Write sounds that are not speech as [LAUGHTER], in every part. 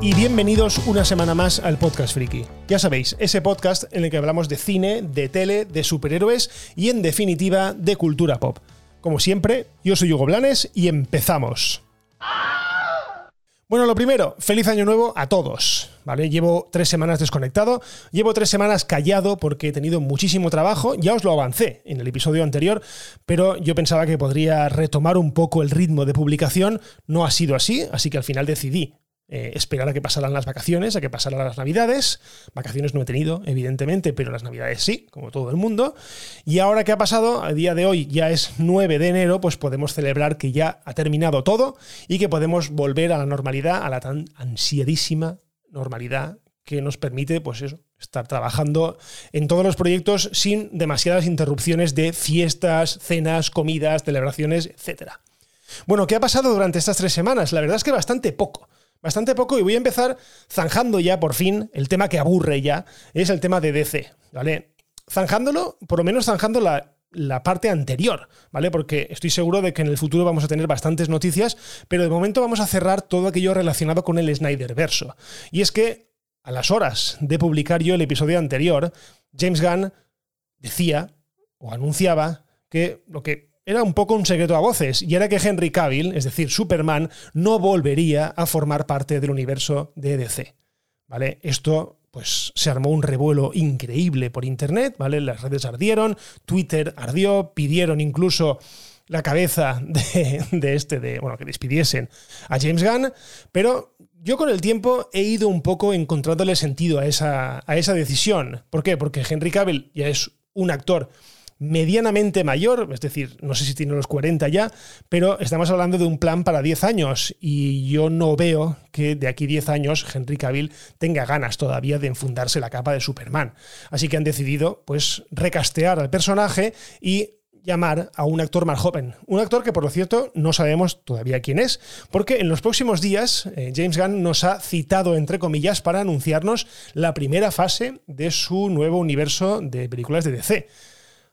Y bienvenidos una semana más al Podcast Friki. Ya sabéis, ese podcast en el que hablamos de cine, de tele, de superhéroes y en definitiva de cultura pop. Como siempre, yo soy Hugo Blanes y empezamos. Bueno, lo primero, feliz año nuevo a todos. ¿Vale? Llevo tres semanas desconectado, llevo tres semanas callado porque he tenido muchísimo trabajo, ya os lo avancé en el episodio anterior, pero yo pensaba que podría retomar un poco el ritmo de publicación, no ha sido así, así que al final decidí eh, esperar a que pasaran las vacaciones, a que pasaran las navidades. Vacaciones no he tenido, evidentemente, pero las navidades sí, como todo el mundo. Y ahora que ha pasado, a día de hoy ya es 9 de enero, pues podemos celebrar que ya ha terminado todo y que podemos volver a la normalidad, a la tan ansiadísima normalidad que nos permite, pues eso, estar trabajando en todos los proyectos sin demasiadas interrupciones de fiestas, cenas, comidas, celebraciones, etc. Bueno, ¿qué ha pasado durante estas tres semanas? La verdad es que bastante poco bastante poco y voy a empezar zanjando ya por fin el tema que aburre ya, es el tema de DC, ¿vale? Zanjándolo, por lo menos zanjando la, la parte anterior, ¿vale? Porque estoy seguro de que en el futuro vamos a tener bastantes noticias, pero de momento vamos a cerrar todo aquello relacionado con el Snyder verso. Y es que a las horas de publicar yo el episodio anterior, James Gunn decía o anunciaba que lo que era un poco un secreto a voces, y era que Henry Cavill, es decir, Superman, no volvería a formar parte del universo de DC. ¿Vale? Esto pues se armó un revuelo increíble por internet, ¿vale? Las redes ardieron, Twitter ardió, pidieron incluso la cabeza de, este, de, bueno, que despidiesen a James Gunn, pero yo con el tiempo he ido un poco encontrándole sentido a esa, a esa decisión. ¿Por qué? Porque Henry Cavill ya es un actor medianamente mayor, es decir, no sé si tiene los 40 ya, pero estamos hablando de un plan para 10 años y yo no veo que de aquí 10 años Henry Cavill tenga ganas todavía de enfundarse la capa de Superman. Así que han decidido pues recastear al personaje y llamar a un actor más joven. Un actor que, por lo cierto, no sabemos todavía quién es, porque en los próximos días eh, James Gunn nos ha citado, entre comillas, para anunciarnos la primera fase de su nuevo universo de películas de DC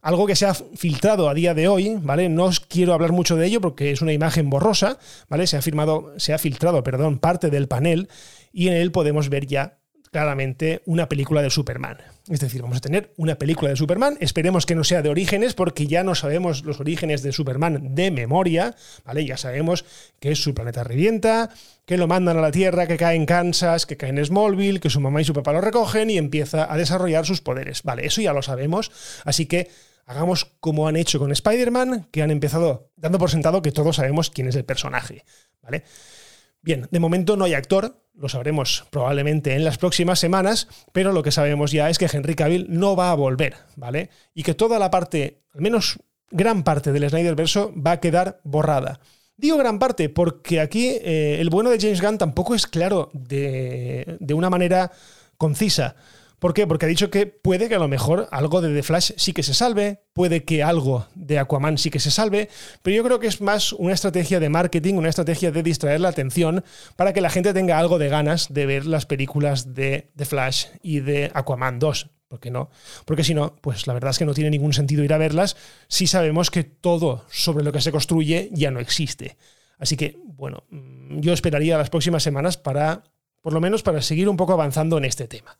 algo que se ha filtrado a día de hoy, ¿vale? No os quiero hablar mucho de ello porque es una imagen borrosa, ¿vale? Se ha firmado, se ha filtrado, perdón, parte del panel y en él podemos ver ya claramente una película de Superman. Es decir, vamos a tener una película de Superman, esperemos que no sea de orígenes porque ya no sabemos los orígenes de Superman de memoria, ¿vale? Ya sabemos que su planeta revienta, que lo mandan a la Tierra, que cae en Kansas, que cae en Smallville, que su mamá y su papá lo recogen y empieza a desarrollar sus poderes. Vale, eso ya lo sabemos, así que hagamos como han hecho con Spider-Man, que han empezado dando por sentado que todos sabemos quién es el personaje. ¿vale? Bien, de momento no hay actor, lo sabremos probablemente en las próximas semanas, pero lo que sabemos ya es que Henry Cavill no va a volver, ¿vale? Y que toda la parte, al menos gran parte del Snyderverso, va a quedar borrada. Digo gran parte porque aquí eh, el bueno de James Gunn tampoco es claro de, de una manera concisa. ¿Por qué? Porque ha dicho que puede que a lo mejor algo de The Flash sí que se salve, puede que algo de Aquaman sí que se salve, pero yo creo que es más una estrategia de marketing, una estrategia de distraer la atención para que la gente tenga algo de ganas de ver las películas de The Flash y de Aquaman 2. ¿Por qué no? Porque si no, pues la verdad es que no tiene ningún sentido ir a verlas si sabemos que todo sobre lo que se construye ya no existe. Así que, bueno, mm, yo esperaría las próximas semanas para, por lo menos, para seguir un poco avanzando en este tema.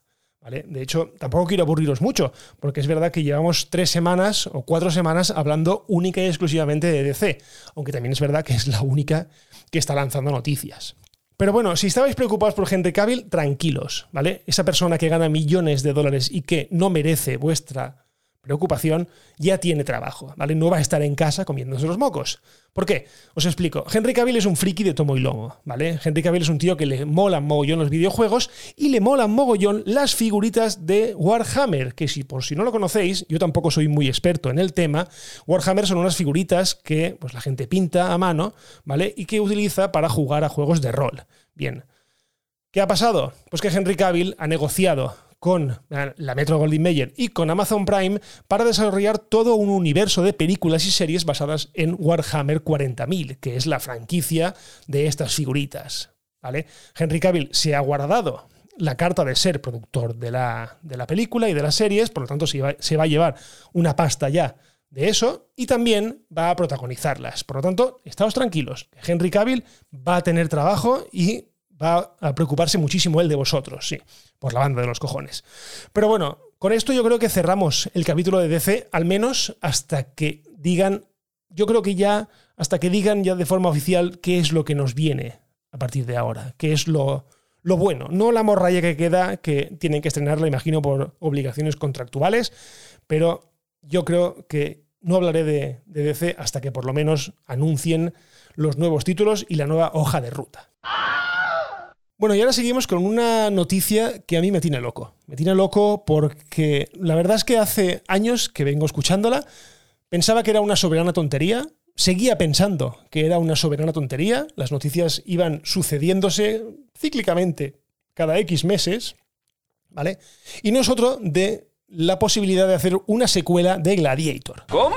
De hecho, tampoco quiero aburriros mucho, porque es verdad que llevamos tres semanas o cuatro semanas hablando única y exclusivamente de DC, aunque también es verdad que es la única que está lanzando noticias. Pero bueno, si estabais preocupados por Henry Cavill, tranquilos, ¿vale? Esa persona que gana millones de dólares y que no merece vuestra preocupación, ya tiene trabajo, ¿vale? No va a estar en casa comiéndose los mocos. ¿Por qué? Os explico. Henry Cavill es un friki de tomo y lomo, ¿vale? Henry Cavill es un tío que le molan mogollón los videojuegos y le molan mogollón las figuritas de Warhammer, que si por si no lo conocéis, yo tampoco soy muy experto en el tema, Warhammer son unas figuritas que pues, la gente pinta a mano, ¿vale? Y que utiliza para jugar a juegos de rol. Bien. ¿Qué ha pasado? Pues que Henry Cavill ha negociado con la Metro Goldwyn Mayer y con Amazon Prime para desarrollar todo un universo de películas y series basadas en Warhammer 40.000, que es la franquicia de estas figuritas. ¿vale? Henry Cavill se ha guardado la carta de ser productor de la, de la película y de las series, por lo tanto se va, se va a llevar una pasta ya de eso y también va a protagonizarlas. Por lo tanto, estamos tranquilos. Henry Cavill va a tener trabajo y va a preocuparse muchísimo él de vosotros, sí, por la banda de los cojones. Pero bueno, con esto yo creo que cerramos el capítulo de DC, al menos hasta que digan, yo creo que ya, hasta que digan ya de forma oficial qué es lo que nos viene a partir de ahora, qué es lo, lo bueno, no la morralla que queda, que tienen que estrenarla, imagino, por obligaciones contractuales, pero yo creo que no hablaré de, de DC hasta que por lo menos anuncien los nuevos títulos y la nueva hoja de ruta. Bueno, y ahora seguimos con una noticia que a mí me tiene loco. Me tiene loco porque la verdad es que hace años que vengo escuchándola, pensaba que era una soberana tontería, seguía pensando que era una soberana tontería, las noticias iban sucediéndose cíclicamente cada X meses, ¿vale? Y no es otro de la posibilidad de hacer una secuela de Gladiator. ¿Cómo?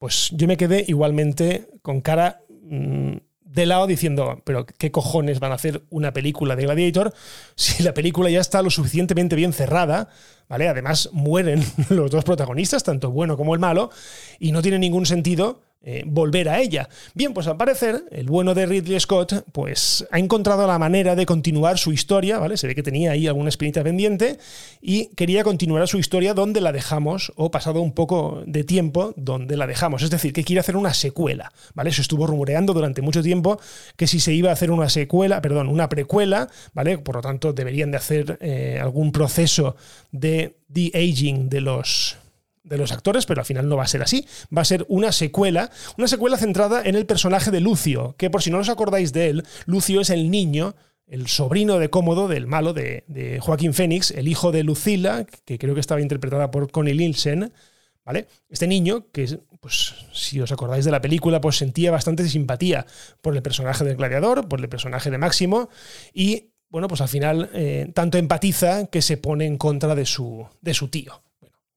Pues yo me quedé igualmente con cara mmm, de lado diciendo, pero ¿qué cojones van a hacer una película de Gladiator si la película ya está lo suficientemente bien cerrada? ¿Vale? Además, mueren [LAUGHS] los dos protagonistas, tanto el bueno como el malo, y no tiene ningún sentido eh, volver a ella. Bien, pues al parecer, el bueno de Ridley Scott, pues ha encontrado la manera de continuar su historia, ¿vale? Se ve que tenía ahí alguna espinita pendiente y quería continuar su historia donde la dejamos, o pasado un poco de tiempo donde la dejamos. Es decir, que quiere hacer una secuela, ¿vale? Se estuvo rumoreando durante mucho tiempo que si se iba a hacer una secuela, perdón, una precuela, ¿vale? Por lo tanto, deberían de hacer eh, algún proceso de de-aging de los de los actores, pero al final no va a ser así. Va a ser una secuela, una secuela centrada en el personaje de Lucio, que por si no os acordáis de él, Lucio es el niño, el sobrino de Cómodo, del malo de, de Joaquín Fénix, el hijo de Lucila, que creo que estaba interpretada por Connie Nielsen, ¿vale? Este niño, que pues si os acordáis de la película, pues sentía bastante simpatía por el personaje del gladiador, por el personaje de Máximo, y bueno, pues al final eh, tanto empatiza que se pone en contra de su, de su tío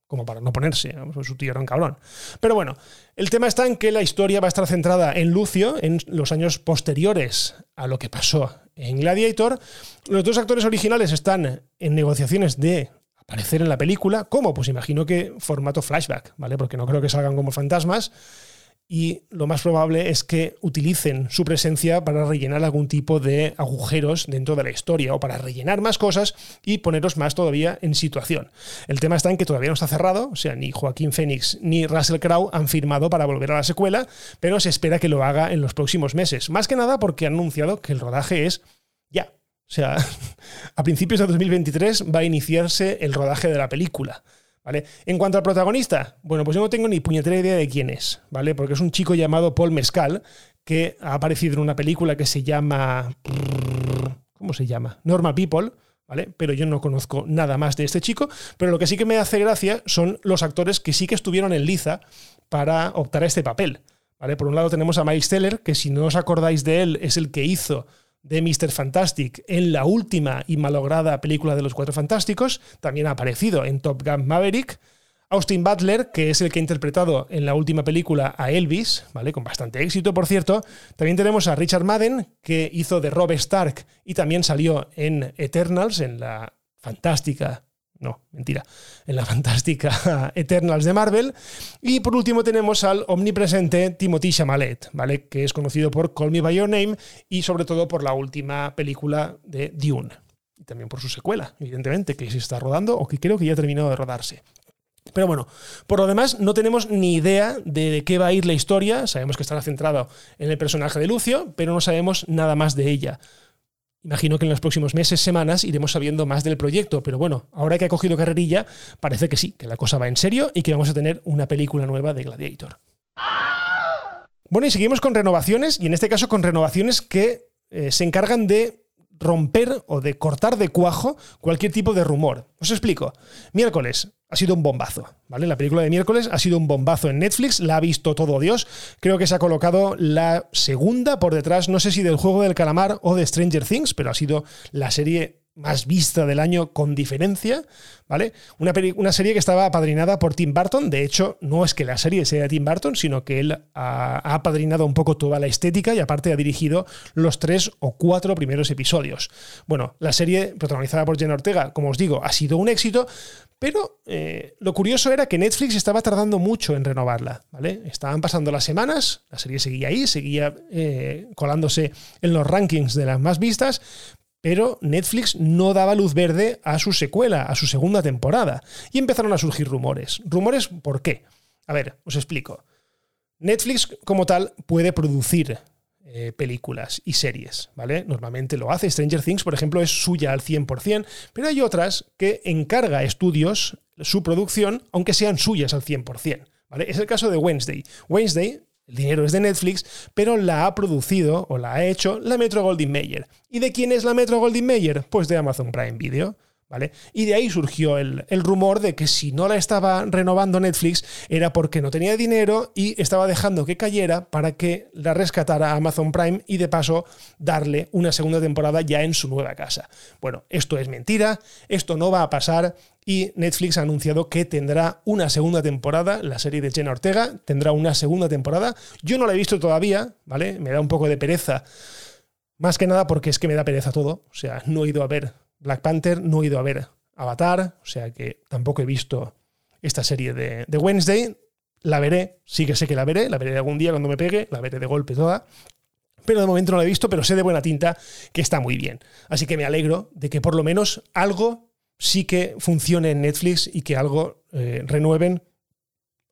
como para no ponerse, era un cabrón. Pero bueno, el tema está en que la historia va a estar centrada en Lucio, en los años posteriores a lo que pasó en Gladiator. Los dos actores originales están en negociaciones de aparecer en la película. ¿Cómo? Pues imagino que formato flashback, ¿vale? Porque no creo que salgan como fantasmas y lo más probable es que utilicen su presencia para rellenar algún tipo de agujeros dentro de la historia o para rellenar más cosas y poneros más todavía en situación. El tema está en que todavía no está cerrado, o sea, ni Joaquín Phoenix ni Russell Crowe han firmado para volver a la secuela, pero se espera que lo haga en los próximos meses. Más que nada porque han anunciado que el rodaje es ya. O sea, [LAUGHS] a principios de 2023 va a iniciarse el rodaje de la película. En cuanto al protagonista, bueno, pues yo no tengo ni puñetera idea de quién es, ¿vale? Porque es un chico llamado Paul Mescal, que ha aparecido en una película que se llama... ¿Cómo se llama? Normal People, ¿vale? Pero yo no conozco nada más de este chico, pero lo que sí que me hace gracia son los actores que sí que estuvieron en liza para optar a este papel, ¿vale? Por un lado tenemos a Miles Teller, que si no os acordáis de él, es el que hizo de Mr. Fantastic en la última y malograda película de los Cuatro Fantásticos, también ha aparecido en Top Gun Maverick. Austin Butler, que es el que ha interpretado en la última película a Elvis, ¿vale? Con bastante éxito, por cierto. También tenemos a Richard Madden, que hizo de Rob Stark y también salió en Eternals, en la fantástica no, mentira. En la [LAUGHS] fantástica Eternals de Marvel. Y por último tenemos al omnipresente Timothy Chalamet, ¿vale? Que es conocido por Call Me By Your Name y sobre todo por la última película de Dune. Y también por su secuela, evidentemente, que se está rodando o que creo que ya ha terminado de rodarse. Pero bueno, por lo demás no tenemos ni idea de qué va a ir la historia. Sabemos que estará centrado en el personaje de Lucio, pero no sabemos nada más de ella. Imagino que en los próximos meses, semanas, iremos sabiendo más del proyecto, pero bueno, ahora que ha cogido carrerilla, parece que sí, que la cosa va en serio y que vamos a tener una película nueva de Gladiator. Bueno, y seguimos con renovaciones, y en este caso con renovaciones que eh, se encargan de romper o de cortar de cuajo cualquier tipo de rumor. Os explico. Miércoles ha sido un bombazo, ¿vale? La película de miércoles ha sido un bombazo en Netflix, la ha visto todo Dios. Creo que se ha colocado la segunda por detrás, no sé si del juego del calamar o de Stranger Things, pero ha sido la serie más vista del año con diferencia, ¿vale? Una, serie que estaba apadrinada por Tim Burton, de hecho, no es que la serie sea de Tim Burton, sino que él ha, apadrinado un poco toda la estética y aparte ha dirigido los tres o cuatro primeros episodios. Bueno, la serie protagonizada por Jenna Ortega, como os digo, ha sido un éxito, pero eh, lo curioso era que Netflix estaba tardando mucho en renovarla, ¿vale? Estaban pasando las semanas, la serie seguía ahí, seguía eh, colándose en los rankings de las más vistas, pero Netflix no daba luz verde a su secuela, a su segunda temporada, y empezaron a surgir rumores. ¿Rumores por qué? A ver, os explico. Netflix como tal puede producir eh, películas y series, ¿vale? Normalmente lo hace. Stranger Things, por ejemplo, es suya al 100%, pero hay otras que encarga a estudios su producción, aunque sean suyas al 100%, ¿vale? Es el caso de Wednesday. Wednesday el dinero es de Netflix, pero la ha producido o la ha hecho la Metro Goldwyn Mayer. ¿Y de quién es la Metro Goldwyn Mayer? Pues de Amazon Prime Video. ¿Vale? Y de ahí surgió el, el, rumor de que si no la estaba renovando Netflix era porque no tenía dinero y estaba dejando que cayera para que la rescatara Amazon Prime y de paso darle una segunda temporada ya en su nueva casa. Bueno, esto es mentira, esto no va a pasar y Netflix ha anunciado que tendrá una segunda temporada, la serie de Jenna Ortega tendrá una segunda temporada. Yo no la he visto todavía, ¿vale? Me da un poco de pereza. Más que nada porque es que me da pereza todo. O sea, no he ido a ver Black Panther, no he ido a ver Avatar, o sea que tampoco he visto esta serie de, Wednesday. La veré, sí que sé que la veré, la veré algún día cuando me pegue, la veré de golpe toda. Pero de momento no la he visto, pero sé de buena tinta que está muy bien. Así que me alegro de que por lo menos algo sí que funcione en Netflix y que algo eh, renueven,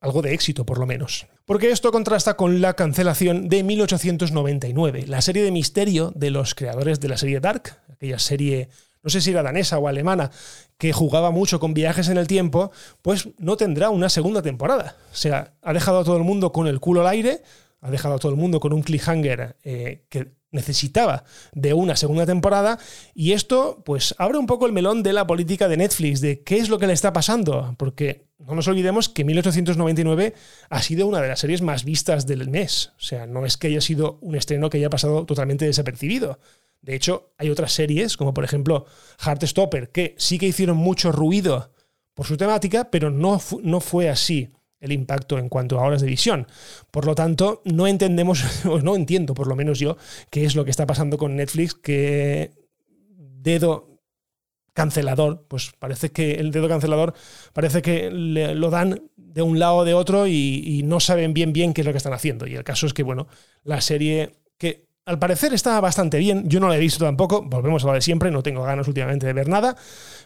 algo de éxito por lo menos. Porque esto contrasta con la cancelación de 1899, la serie de misterio de los creadores de la serie Dark, aquella serie no sé si era danesa o alemana, que jugaba mucho con viajes en el tiempo, pues no tendrá una segunda temporada. O sea, ha dejado a todo el mundo con el culo al aire, ha dejado a todo el mundo con un cliffhanger eh, que necesitaba de una segunda temporada y esto pues abre un poco el melón de la política de Netflix, de qué es lo que le está pasando, porque no nos olvidemos que 1899 ha sido una de las series más vistas del mes, o sea, no es que haya sido un estreno que haya pasado totalmente desapercibido. De hecho, hay otras series, como por ejemplo Heartstopper, que sí que hicieron mucho ruido por su temática, pero no, no fue así el impacto en cuanto a horas de visión. Por lo tanto, no entendemos, [LAUGHS] o no entiendo por lo menos yo, qué es lo que está pasando con Netflix, que dedo cancelador, pues parece que el dedo cancelador parece que lo dan de un lado o de otro y, y no saben bien bien qué es lo que están haciendo. Y el caso es que, bueno, la serie al parecer está bastante bien, yo no la he visto tampoco, volvemos a lo de siempre, no tengo ganas últimamente de ver nada,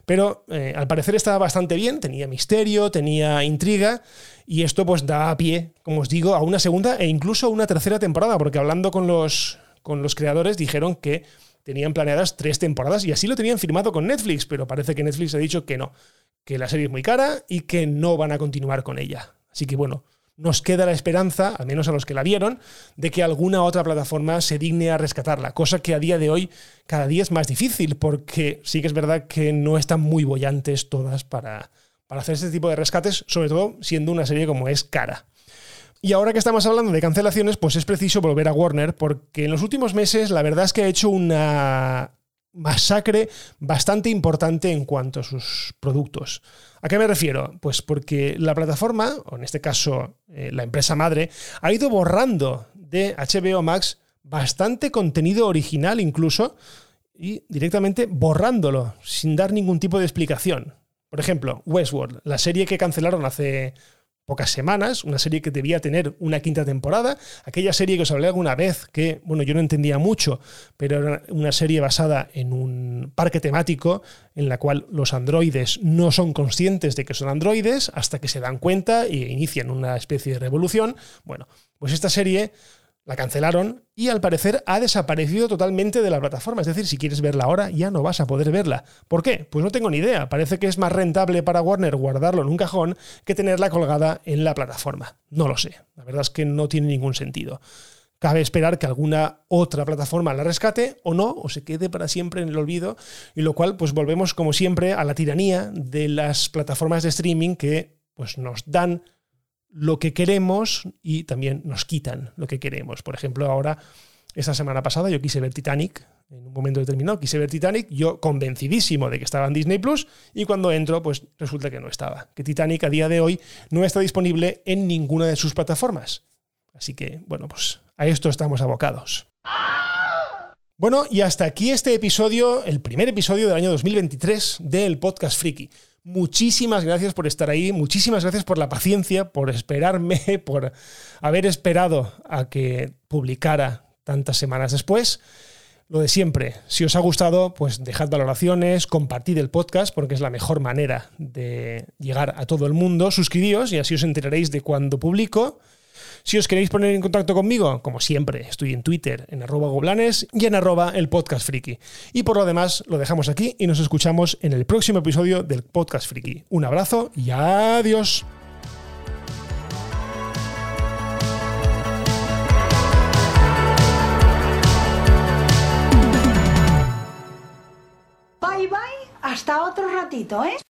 pero eh, al parecer estaba bastante bien, tenía misterio, tenía intriga, y esto pues da pie, como os digo, a una segunda e incluso a una tercera temporada, porque hablando con los, con los creadores dijeron que tenían planeadas tres temporadas y así lo tenían firmado con Netflix, pero parece que Netflix ha dicho que no, que la serie es muy cara y que no van a continuar con ella. Así que bueno, nos queda la esperanza, al menos a los que la vieron, de que alguna otra plataforma se digne a rescatarla, cosa que a día de hoy cada día es más difícil, porque sí que es verdad que no están muy bollantes todas para, para hacer este tipo de rescates, sobre todo siendo una serie como es cara. Y ahora que estamos hablando de cancelaciones, pues es preciso volver a Warner, porque en los últimos meses la verdad es que ha hecho una masacre bastante importante en cuanto a sus productos. ¿A qué me refiero? Pues porque la plataforma, o en este caso eh, la empresa madre, ha ido borrando de HBO Max bastante contenido original incluso y directamente borrándolo sin dar ningún tipo de explicación. Por ejemplo, Westworld, la serie que cancelaron hace pocas semanas, una serie que debía tener una quinta temporada, aquella serie que os hablé alguna vez, que, bueno, yo no entendía mucho, pero era una serie basada en un parque temático en la cual los androides no son conscientes de que son androides hasta que se dan cuenta e inician una especie de revolución. Bueno, pues esta serie la cancelaron y al parecer ha desaparecido totalmente de la plataforma. Es decir, si quieres verla ahora ya no vas a poder verla. ¿Por qué? Pues no tengo ni idea. Parece que es más rentable para Warner guardarlo en un cajón que tenerla colgada en la plataforma. No lo sé. La verdad es que no tiene ningún sentido. Cabe esperar que alguna otra plataforma la rescate o no, o se quede para siempre en el olvido, y lo cual pues volvemos como siempre a la tiranía de las plataformas de streaming que pues nos dan lo que queremos y también nos quitan lo que queremos. Por ejemplo, ahora, esta semana pasada yo quise ver Titanic, en un momento determinado quise ver Titanic, yo convencidísimo de que estaba en Disney Plus y cuando entro pues resulta que no estaba, que Titanic a día de hoy no está disponible en ninguna de sus plataformas. Así que, bueno, pues a esto estamos abocados. Bueno, y hasta aquí este episodio, el primer episodio del año 2023 del Podcast Friki. Muchísimas gracias por estar ahí, muchísimas gracias por la paciencia, por esperarme, [LAUGHS] por haber esperado a que publicara tantas semanas después. Lo de siempre, si os ha gustado, pues dejad valoraciones, compartid el podcast porque es la mejor manera de llegar a todo el mundo. Suscribíos y así os enteraréis de cuando publico. Si os queréis poner en contacto conmigo, como siempre, estoy en Twitter, en arroba goblanes y en arroba el podcast. Y por lo demás, lo dejamos aquí y nos escuchamos en el próximo episodio del podcast friki. Un abrazo y adiós. Bye bye, hasta otro ratito, ¿eh?